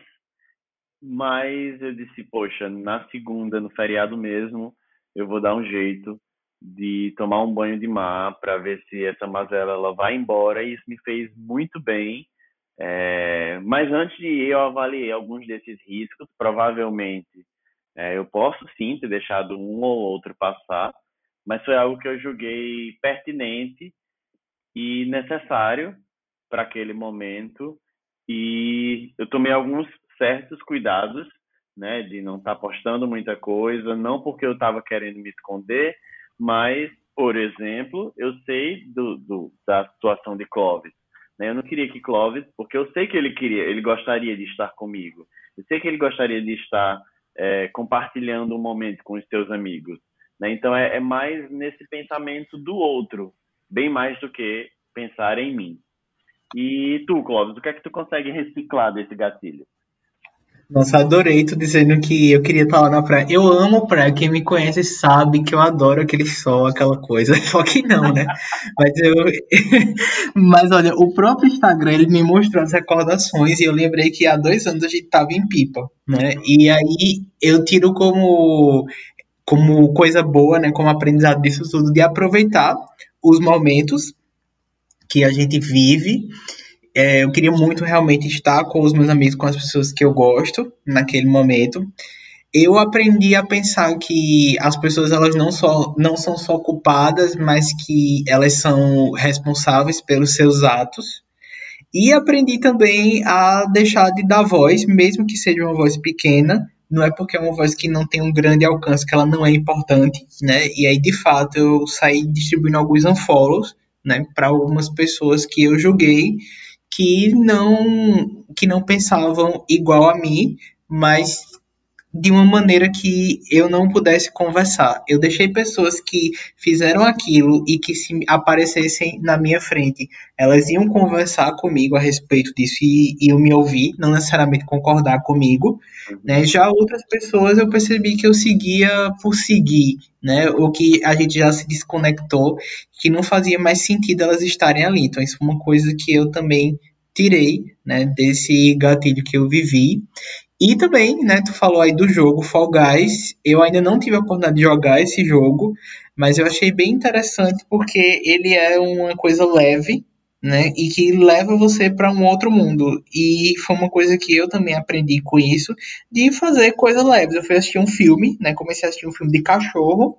mas eu disse, poxa, na segunda, no feriado mesmo, eu vou dar um jeito de tomar um banho de mar para ver se essa mazela ela vai embora e isso me fez muito bem É, mas antes de eu avaliei alguns desses riscos. Provavelmente é, eu posso sim ter deixado um ou outro passar, mas foi algo que eu julguei pertinente e necessário para aquele momento. E eu tomei alguns certos cuidados, né, de não estar tá postando muita coisa, não porque eu estava querendo me esconder, mas, por exemplo, eu sei do, do, da situação de Clóvis. Né? Eu não queria que Clóvis, porque eu sei que ele queria, ele gostaria de estar comigo. Eu sei que ele gostaria de estar é, compartilhando um momento com os seus amigos. Né? Então é, é mais nesse pensamento do outro, bem mais do que pensar em mim. E tu, Clóvis, o que é que tu consegue reciclar desse gatilho? Nossa, adorei tu dizendo que eu queria estar lá na praia. Eu amo praia. Quem me conhece sabe que eu adoro aquele sol, aquela coisa. [laughs] Só que não, né? Mas eu. [laughs] Mas olha, o próprio Instagram ele me mostrou as recordações e eu lembrei que há dois anos a gente tava em pipa, né? E aí eu tiro como como coisa boa, né? Como aprendizado disso tudo, de aproveitar os momentos que a gente vive é, eu queria muito realmente estar com os meus amigos, com as pessoas que eu gosto naquele momento. Eu aprendi a pensar que as pessoas elas não, só, não são só culpadas, mas que elas são responsáveis pelos seus atos. E aprendi também a deixar de dar voz, mesmo que seja uma voz pequena, não é porque é uma voz que não tem um grande alcance que ela não é importante, né? E aí, de fato, eu saí distribuindo alguns unfollows, né, para algumas pessoas que eu julguei que não que não pensavam igual a mim, mas de uma maneira que eu não pudesse conversar. Eu deixei pessoas que fizeram aquilo e que se aparecessem na minha frente, elas iam conversar comigo a respeito disso e iam me ouvir, não necessariamente concordar comigo. Né? Já outras pessoas eu percebi que eu seguia por seguir, né? ou que a gente já se desconectou, que não fazia mais sentido elas estarem ali. Então isso foi uma coisa que eu também tirei, né, desse gatilho que eu vivi. E também, né, tu falou aí do jogo Fall Guys. Eu ainda não tive a oportunidade de jogar esse jogo, mas eu achei bem interessante porque ele é uma coisa leve, né, e que leva você para um outro mundo. E foi uma coisa que eu também aprendi com isso, de fazer coisas leves. Eu fui assistir um filme, né, comecei a assistir um filme de cachorro,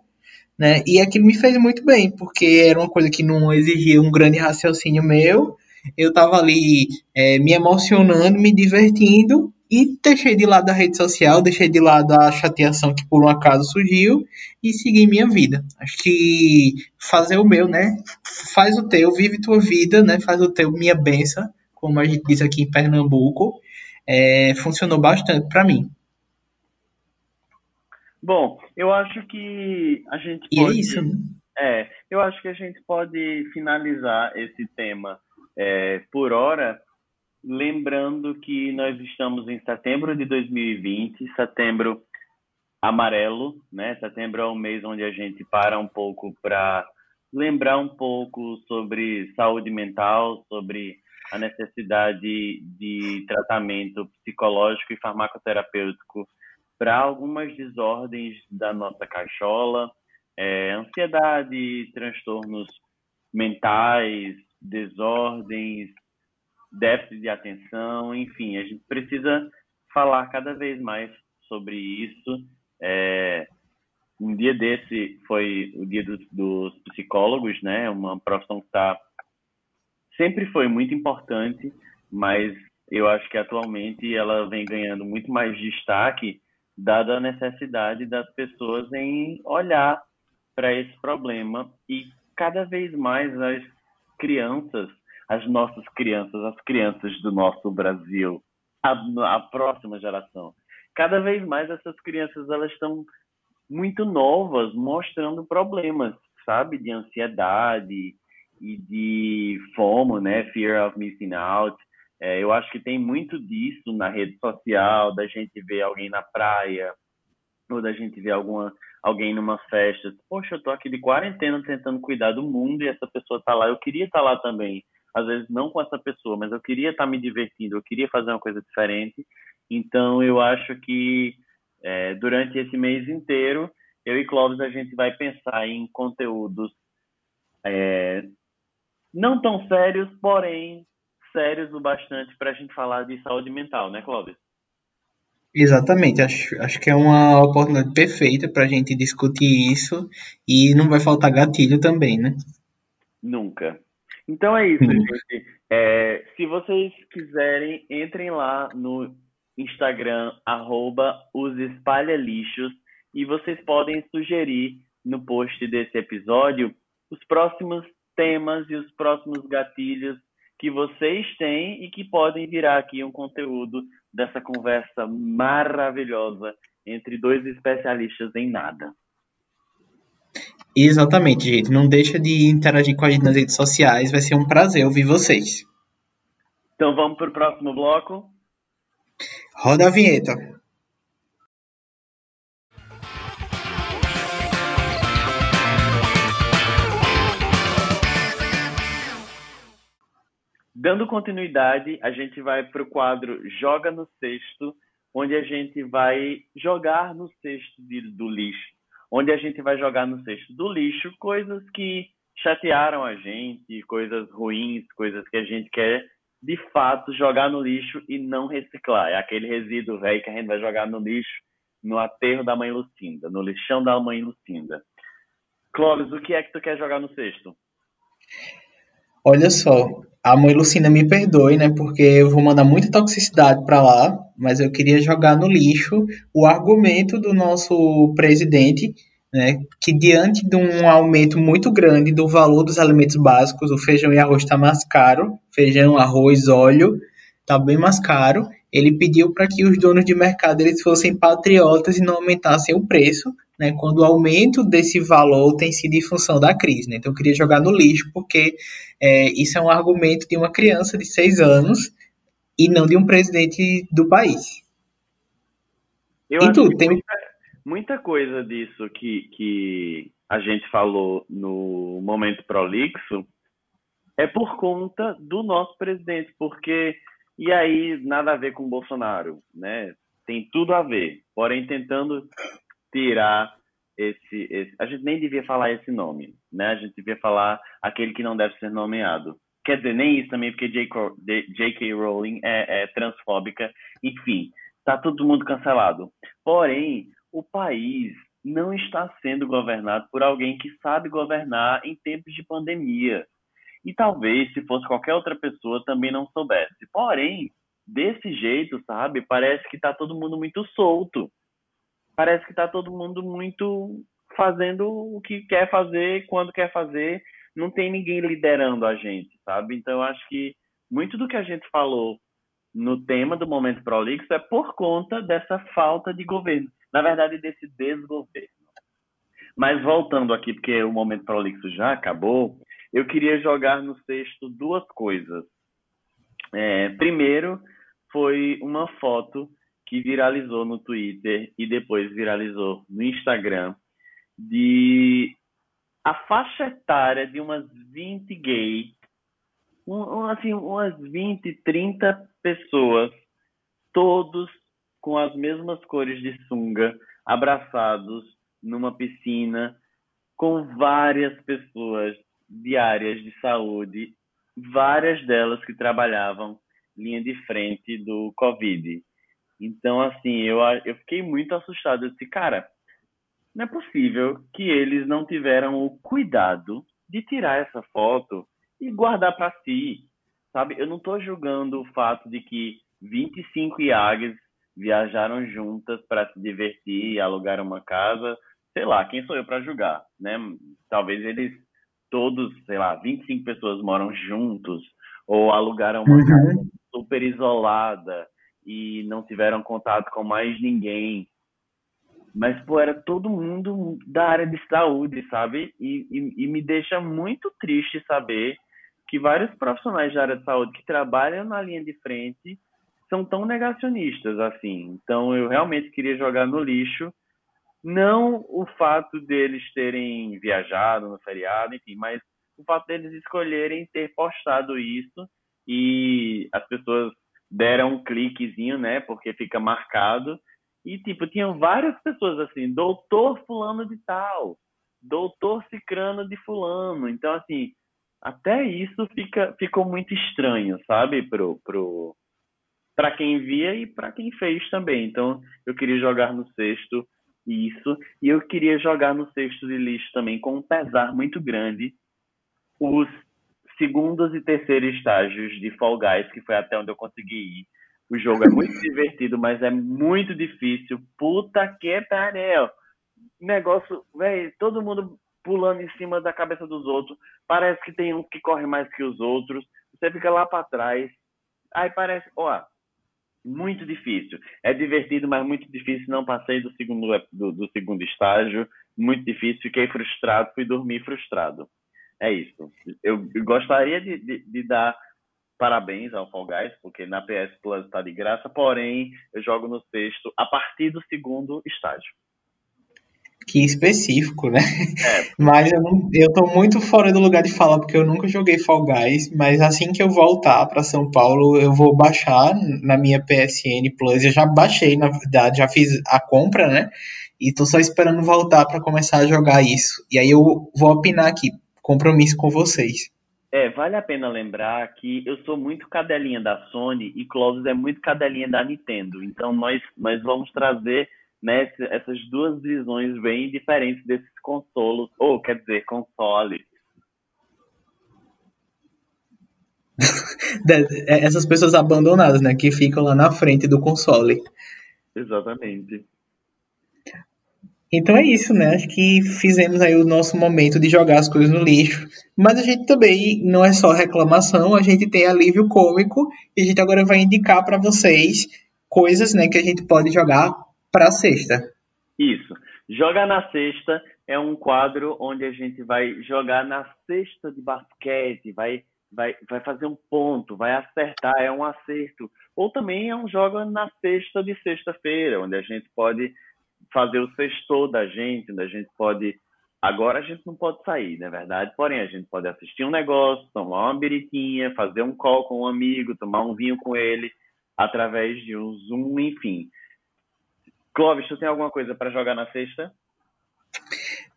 né, e aquilo me fez muito bem, porque era uma coisa que não exigia um grande raciocínio meu, eu estava ali é, me emocionando, me divertindo e deixei de lado a rede social, deixei de lado a chateação que por um acaso surgiu e segui minha vida. Acho que fazer o meu, né? Faz o teu, vive tua vida, né? Faz o teu, minha benção, como a gente diz aqui em Pernambuco. É, funcionou bastante para mim. Bom, eu acho que a gente pode... E é isso, né? É, eu acho que a gente pode finalizar esse tema é, por hora, lembrando que nós estamos em setembro de 2020, setembro amarelo, né? Setembro é um mês onde a gente para um pouco para lembrar um pouco sobre saúde mental, sobre a necessidade de tratamento psicológico e farmacoterapêutico para algumas desordens da nossa cachola, é, ansiedade, transtornos mentais, desordens, déficit de atenção, enfim, a gente precisa falar cada vez mais sobre isso. É, um dia desse foi o dia dos, dos psicólogos, né? Uma profissão que está sempre foi muito importante, mas eu acho que atualmente ela vem ganhando muito mais destaque, dada a necessidade das pessoas em olhar para esse problema e cada vez mais as crianças, as nossas crianças, as crianças do nosso Brasil, a, a próxima geração. Cada vez mais essas crianças elas estão muito novas, mostrando problemas, sabe, de ansiedade e de FOMO, né, fear of missing out. É, eu acho que tem muito disso na rede social, da gente ver alguém na praia, ou da gente ver alguma alguém numa festa, poxa, eu tô aqui de quarentena tentando cuidar do mundo e essa pessoa tá lá, eu queria estar tá lá também. Às vezes não com essa pessoa, mas eu queria estar tá me divertindo, eu queria fazer uma coisa diferente. Então eu acho que é, durante esse mês inteiro, eu e Clóvis a gente vai pensar em conteúdos é, não tão sérios, porém sérios o bastante para a gente falar de saúde mental, né, Clóvis? Exatamente, acho, acho que é uma oportunidade perfeita para a gente discutir isso e não vai faltar gatilho também, né? Nunca. Então é isso, gente. É, se vocês quiserem, entrem lá no Instagram, arroba os espalhalixos, e vocês podem sugerir no post desse episódio os próximos temas e os próximos gatilhos que vocês têm e que podem virar aqui um conteúdo dessa conversa maravilhosa entre dois especialistas em nada. Exatamente, gente. Não deixa de interagir com a gente nas redes sociais. Vai ser um prazer ouvir vocês. Então vamos para o próximo bloco. Roda a vinheta. Dando continuidade, a gente vai para o quadro Joga no Cesto, onde a gente vai jogar no de, do lixo. Onde a gente vai jogar no cesto do lixo coisas que chatearam a gente, coisas ruins, coisas que a gente quer de fato jogar no lixo e não reciclar. É aquele resíduo velho que a gente vai jogar no lixo, no aterro da mãe Lucinda, no lixão da mãe Lucinda. Clóvis, o que é que tu quer jogar no cesto? Olha só, a mãe Lucinda me perdoe, né? Porque eu vou mandar muita toxicidade para lá, mas eu queria jogar no lixo o argumento do nosso presidente, né? Que diante de um aumento muito grande do valor dos alimentos básicos, o feijão e arroz está mais caro, feijão, arroz, óleo, está bem mais caro. Ele pediu para que os donos de mercado eles fossem patriotas e não aumentassem o preço, né, quando o aumento desse valor tem sido em função da crise. Né? Então, eu queria jogar no lixo, porque é, isso é um argumento de uma criança de seis anos e não de um presidente do país. Eu e tu, tem... muita, muita coisa disso que, que a gente falou no momento prolixo é por conta do nosso presidente, porque e aí nada a ver com o Bolsonaro, né? Tem tudo a ver, porém tentando tirar esse, esse, A gente nem devia falar esse nome, né? A gente devia falar aquele que não deve ser nomeado. Quer dizer, nem isso também, porque J.K. Rowling é, é transfóbica. Enfim, tá todo mundo cancelado. Porém, o país não está sendo governado por alguém que sabe governar em tempos de pandemia. E talvez, se fosse qualquer outra pessoa, também não soubesse. Porém, desse jeito, sabe, parece que está todo mundo muito solto parece que está todo mundo muito fazendo o que quer fazer, quando quer fazer, não tem ninguém liderando a gente, sabe? Então acho que muito do que a gente falou no tema do momento prolixo é por conta dessa falta de governo, na verdade desse desgoverno. Mas voltando aqui, porque o momento prolixo já acabou, eu queria jogar no sexto duas coisas. É, primeiro, foi uma foto que viralizou no Twitter e depois viralizou no Instagram de a faixa etária de umas 20 gays, um, assim, umas 20, 30 pessoas, todos com as mesmas cores de sunga, abraçados numa piscina, com várias pessoas de áreas de saúde, várias delas que trabalhavam linha de frente do Covid. Então, assim, eu, eu fiquei muito assustado. Eu disse, cara, não é possível que eles não tiveram o cuidado de tirar essa foto e guardar para si, sabe? Eu não estou julgando o fato de que 25 IAGs viajaram juntas para se divertir alugaram uma casa. Sei lá, quem sou eu para julgar, né? Talvez eles todos, sei lá, 25 pessoas moram juntos ou alugaram uma uhum. casa super isolada e não tiveram contato com mais ninguém. Mas, pô, era todo mundo da área de saúde, sabe? E, e, e me deixa muito triste saber que vários profissionais da área de saúde que trabalham na linha de frente são tão negacionistas assim. Então, eu realmente queria jogar no lixo não o fato deles terem viajado no feriado, enfim, mas o fato deles escolherem ter postado isso e as pessoas deram um cliquezinho, né? Porque fica marcado. E, tipo, tinham várias pessoas assim, doutor fulano de tal, doutor cicrano de fulano. Então, assim, até isso fica, ficou muito estranho, sabe? Pro, pro, para quem via e para quem fez também. Então, eu queria jogar no sexto isso. E eu queria jogar no sexto de lixo também com um pesar muito grande os segundos e terceiros estágios de Fall Guys, que foi até onde eu consegui ir. O jogo é muito [laughs] divertido, mas é muito difícil. Puta que pariu! Negócio, velho, todo mundo pulando em cima da cabeça dos outros. Parece que tem um que corre mais que os outros. Você fica lá para trás. Aí parece, ó, muito difícil. É divertido, mas muito difícil. Não passei do segundo, do, do segundo estágio. Muito difícil. Fiquei frustrado, fui dormir frustrado. É isso. Eu, gostaria de, de, de, dar parabéns ao Fall Guys, porque na PS Plus está de graça, porém eu jogo no sexto a partir do segundo estágio que específico, né? É. [laughs] Mas eu, não, eu tô muito fora do lugar de falar porque eu nunca joguei Fall Guys, mas assim que eu voltar para São Paulo, eu vou baixar na minha PSN Plus. Eu já baixei, na verdade, já fiz a compra, né? E tô só esperando voltar para começar a jogar isso. E aí eu vou opinar aqui, compromisso com vocês. É, vale a pena lembrar que eu sou muito cadelinha da Sony e Clóvis é muito cadelinha da Nintendo. Então nós, nós vamos trazer né, essas duas visões bem diferentes desses consolos, ou quer dizer, consoles. [laughs] É, essas pessoas abandonadas, né, que ficam lá na frente do console. Exatamente. Então é isso, né? Acho que fizemos aí o nosso momento de jogar as coisas no lixo. Mas a gente também não é só reclamação, a gente tem alívio cômico e a gente agora vai indicar para vocês coisas, né, que a gente pode jogar para sexta. Isso. Joga na sexta é um quadro onde a gente vai jogar na cesta de basquete, vai, vai, vai fazer um ponto, vai acertar, é um acerto. Ou também é um jogo na sexta de sexta-feira, onde a gente pode fazer o sexto da gente, onde a gente pode. Agora a gente não pode sair, na é verdade, porém a gente pode assistir um negócio, tomar uma biritinha, fazer um call com um amigo, tomar um vinho com ele, através de um Zoom, enfim. Clóvis, tu tem alguma coisa para jogar na sexta?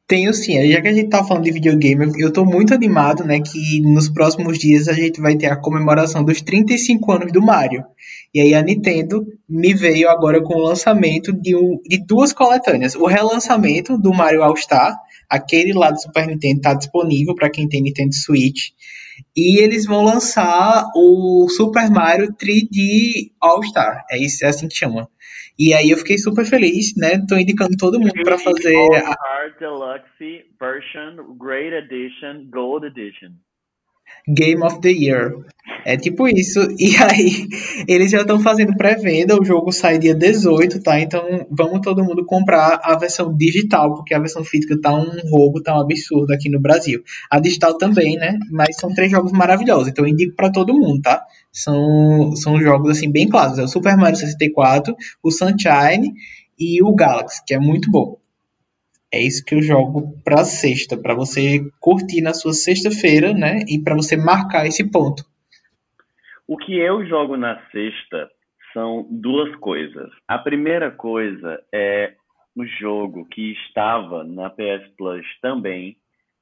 Tenho sim, já que a gente tá falando de videogame, eu tô muito animado, né, que nos próximos dias a gente vai ter a comemoração dos 35 anos do Mario. E aí a Nintendo me veio agora com o lançamento de, um, de duas coletâneas. O relançamento do Mario All Star, aquele lá do Super Nintendo tá disponível para quem tem Nintendo Switch. E eles vão lançar o Super Mario 3D All Star, é, isso, é assim que chama. E aí eu fiquei super feliz, né? Tô indicando todo mundo para fazer a Deluxe Version Great Edition Gold Edition. Game of the Year. É tipo isso. [laughs] E aí, eles já estão fazendo pré-venda. O jogo sai dia 18, tá? Então, vamos todo mundo comprar a versão digital, porque a versão física tá um roubo, tá um absurdo aqui no Brasil. A digital também, né? Mas são três jogos maravilhosos. Então, eu indico para todo mundo, tá? São, são jogos, assim, bem clássicos. É o Super Mario 64, o Sunshine e o Galaxy, que é muito bom. É isso que eu jogo para sexta, para você curtir na sua sexta-feira, né? E para você marcar esse ponto. O que eu jogo na sexta são duas coisas. A primeira coisa é um jogo que estava na PS Plus também,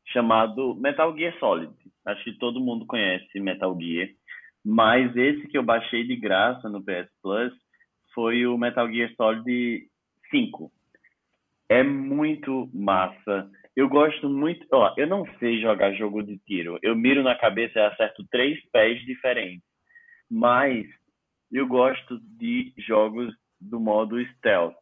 chamado Metal Gear Solid. Acho que todo mundo conhece Metal Gear, mas esse que eu baixei de graça no PS Plus foi o Metal Gear Solid 5. É muito massa. Eu gosto muito. Ó, eu não sei jogar jogo de tiro. Eu miro na cabeça e acerto três pés diferentes. Mas eu gosto de jogos do modo stealth.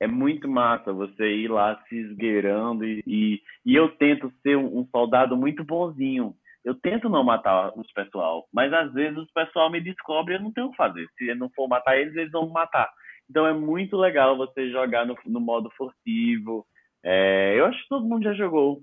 É muito massa você ir lá se esgueirando e, e, e eu tento ser um, soldado muito bonzinho. Eu tento não matar os pessoal, mas às vezes o pessoal me descobre e eu não tenho o que fazer. Se eu não for matar eles, eles vão me matar. Então é muito legal você jogar no, no modo furtivo. É, eu acho que todo mundo já jogou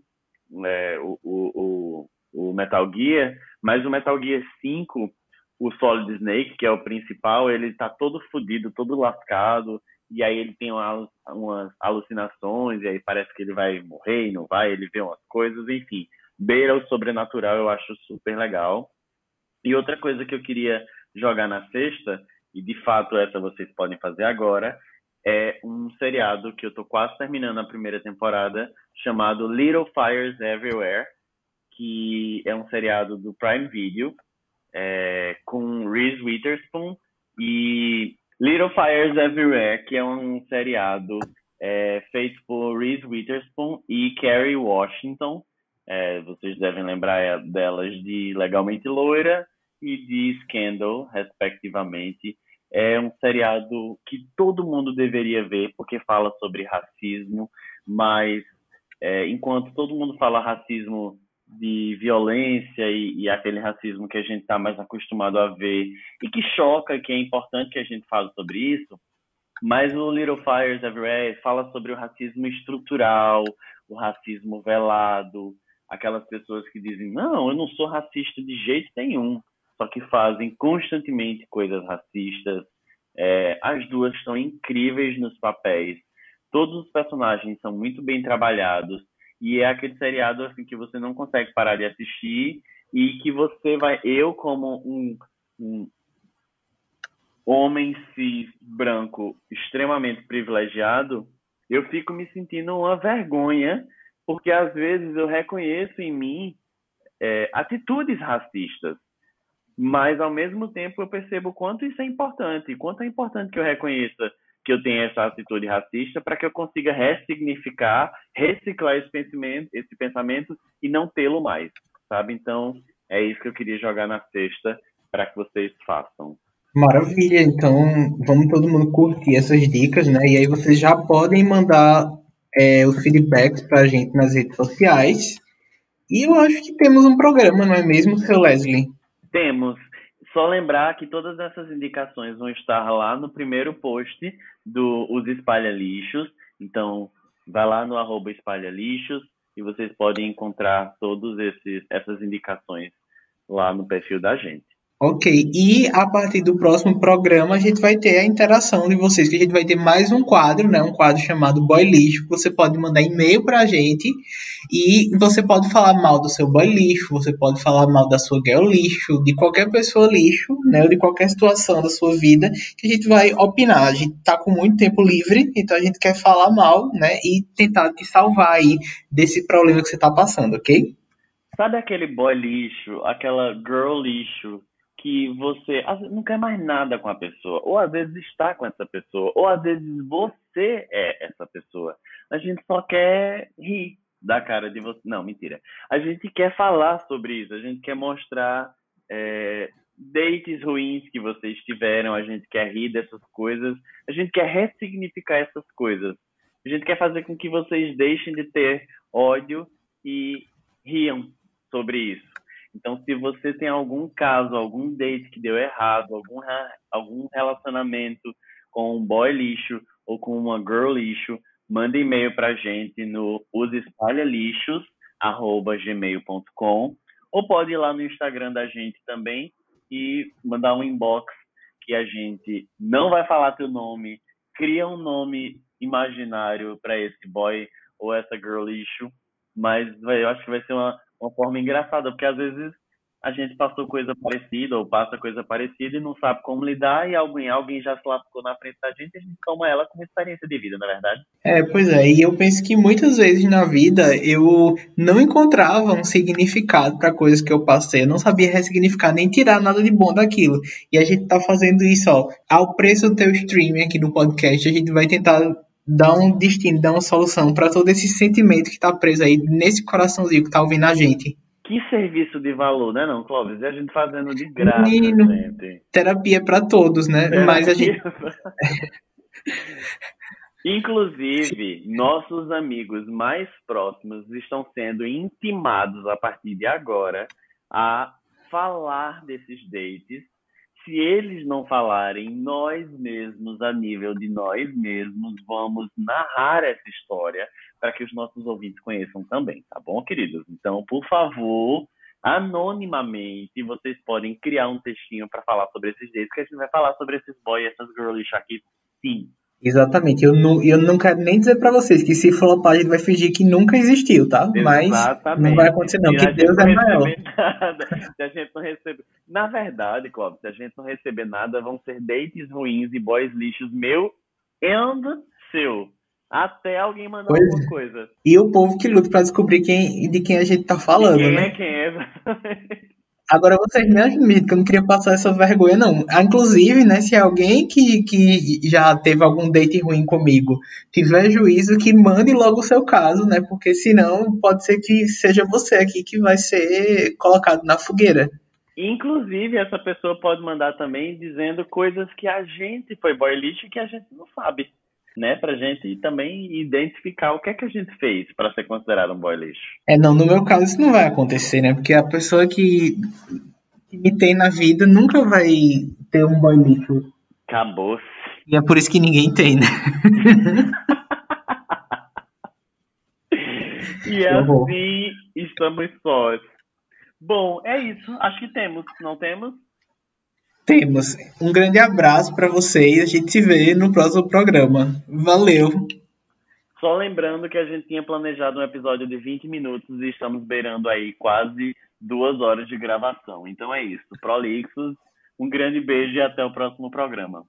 é, o, o, o, Metal Gear, mas o Metal Gear 5, o Solid Snake, que é o principal, ele tá todo fodido, todo lascado, e aí ele tem umas, umas alucinações, e aí parece que ele vai morrer e não vai, ele vê umas coisas, enfim. Beira o sobrenatural, eu acho super legal. E outra coisa que eu queria jogar na sexta e de fato essa vocês podem fazer agora, é um seriado que eu tô quase terminando a primeira temporada, chamado Little Fires Everywhere, que é um seriado do Prime Video, é, com Reese Witherspoon e Little Fires Everywhere, que é um seriado é, feito por Reese Witherspoon e Kerry Washington. É, vocês devem lembrar delas de Legalmente Loira e de Scandal, respectivamente. É um seriado que todo mundo deveria ver, porque fala sobre racismo, mas é, enquanto todo mundo fala racismo de violência e, e, aquele racismo que a gente está mais acostumado a ver e que choca, que é importante que a gente fale sobre isso, mas o Little Fires Everywhere fala sobre o racismo estrutural, o racismo velado, aquelas pessoas que dizem, não, eu não sou racista de jeito nenhum, só que fazem constantemente coisas racistas. É, as duas estão incríveis nos papéis. Todos os personagens são muito bem trabalhados e é aquele seriado assim que você não consegue parar de assistir e que você vai, eu como um, um homem cis branco extremamente privilegiado, eu fico me sentindo uma vergonha porque às vezes eu reconheço em mim é, atitudes racistas mas ao mesmo tempo eu percebo o quanto isso é importante, quanto é importante que eu reconheça que eu tenho essa atitude racista para que eu consiga ressignificar, reciclar esse pensamento, esse pensamento e não tê-lo mais, sabe? Então, é isso que eu queria jogar na sexta para que vocês façam. Maravilha, então vamos todo mundo curtir essas dicas, né? E aí vocês já podem mandar é, os feedbacks para a gente nas redes sociais. E eu acho que temos um programa, não é mesmo, seu Leslie? Temos. Só lembrar que todas essas indicações vão estar lá no primeiro post do Os Espalha Lixos. Então, vai lá no arroba Espalha Lixos e vocês podem encontrar todas essas indicações lá no perfil da gente. Ok, e a partir do próximo programa a gente vai ter a interação de vocês, que a gente vai ter mais um quadro, né? Um quadro chamado Boy Lixo. Você pode mandar e-mail pra gente e você pode falar mal do seu boy lixo, você pode falar mal da sua girl lixo, de qualquer pessoa lixo, né? Ou de qualquer situação da sua vida que a gente vai opinar. A gente tá com muito tempo livre, então a gente quer falar mal, né? E tentar te salvar aí desse problema que você tá passando, ok? Sabe aquele boy lixo, aquela girl lixo que você não quer mais nada com a pessoa, ou às vezes está com essa pessoa, ou às vezes você é essa pessoa. A gente só quer rir da cara de você. Não, mentira. A gente quer falar sobre isso, a gente quer mostrar é, dates ruins que vocês tiveram, a gente quer rir dessas coisas, a gente quer ressignificar essas coisas. A gente quer fazer com que vocês deixem de ter ódio e riam sobre isso. Então, se você tem algum caso, algum date que deu errado, algum, algum relacionamento com um boy lixo ou com uma girl lixo, manda e-mail para a gente no usespalhalixos@gmail.com ou pode ir lá no Instagram da gente também e mandar um inbox que a gente não vai falar teu nome, cria um nome imaginário para esse boy ou essa girl lixo, mas eu acho que vai ser uma uma forma engraçada, porque às vezes a gente passou coisa parecida ou passa coisa parecida e não sabe como lidar e alguém, alguém já se lascou na frente da gente e a gente toma ela como experiência de vida, na é verdade? É, pois é, e eu penso que muitas vezes na vida eu não encontrava um significado para coisas que eu passei, eu não sabia ressignificar nem tirar nada de bom daquilo. E a gente tá fazendo isso, ó, ao preço do teu streaming aqui no podcast, a gente vai tentar dá um destino, dá uma solução para todo esse sentimento que está preso aí nesse coraçãozinho que está ouvindo a gente. Que serviço de valor, né, não, Clóvis? E a gente fazendo de graça, Menino, gente. Terapia para todos, né? Terapia Mas a gente. [laughs] Inclusive, nossos amigos mais próximos estão sendo intimados a partir de agora a falar desses dates se eles não falarem, nós mesmos, a nível de nós mesmos, vamos narrar essa história para que os nossos ouvintes conheçam também, tá bom, queridos? Então, por favor, anonimamente, vocês podem criar um textinho para falar sobre esses dates, que a gente vai falar sobre esses boys e essas girlish aqui, sim. Exatamente. Eu não, eu não quero nem dizer para vocês que se flopar a gente vai fingir que nunca existiu, tá? Exatamente. Mas não vai acontecer não, que Deus é maior. Se a gente não receber... Na verdade, Cláudio, se a gente não receber nada, vão ser dates ruins e boys lixos meu e seu. até alguém mandar Pois alguma é. coisa. E o povo que luta pra descobrir quem, de quem a gente tá falando, quem né? é quem é? Agora vocês me admitem eu não queria passar essa vergonha, não. Ah, Inclusive, né, se alguém que, que já teve algum date ruim comigo tiver juízo, que mande logo o seu caso, né? Porque senão pode ser que seja você aqui que vai ser colocado na fogueira. Inclusive, essa pessoa pode mandar também dizendo coisas que a gente foi boy lixo e que a gente não sabe, né? Pra gente também identificar o que é que a gente fez para ser considerado um boy lixo. É, não, no meu caso isso não vai acontecer, né? Porque a pessoa que, que me tem na vida nunca vai ter um boy lixo. Acabou-se. E é por isso que ninguém tem, né? [laughs] E assim estamos sós. Bom, é isso. Acho que temos, não temos? Temos. Um grande abraço pra vocês. A gente se vê no próximo programa. Valeu! Só lembrando que a gente tinha planejado um episódio de 20 minutos e estamos beirando aí quase duas horas de gravação. Então é isso. Prolixos, um grande beijo e até o próximo programa.